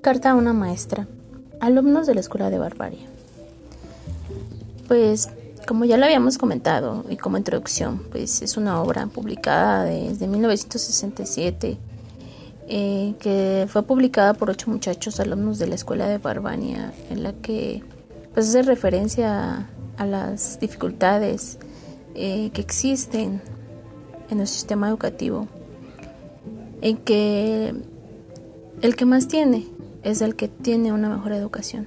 Carta a una maestra. Alumnos de la Escuela de Barbarie. Pues, como ya lo habíamos comentado y como introducción, pues es una obra publicada desde 1967 eh, que fue publicada por ocho muchachos alumnos de la Escuela de Barbania en la que pues hace referencia a, las dificultades eh, que existen en el sistema educativo en que el que más tiene es el que tiene una mejor educación.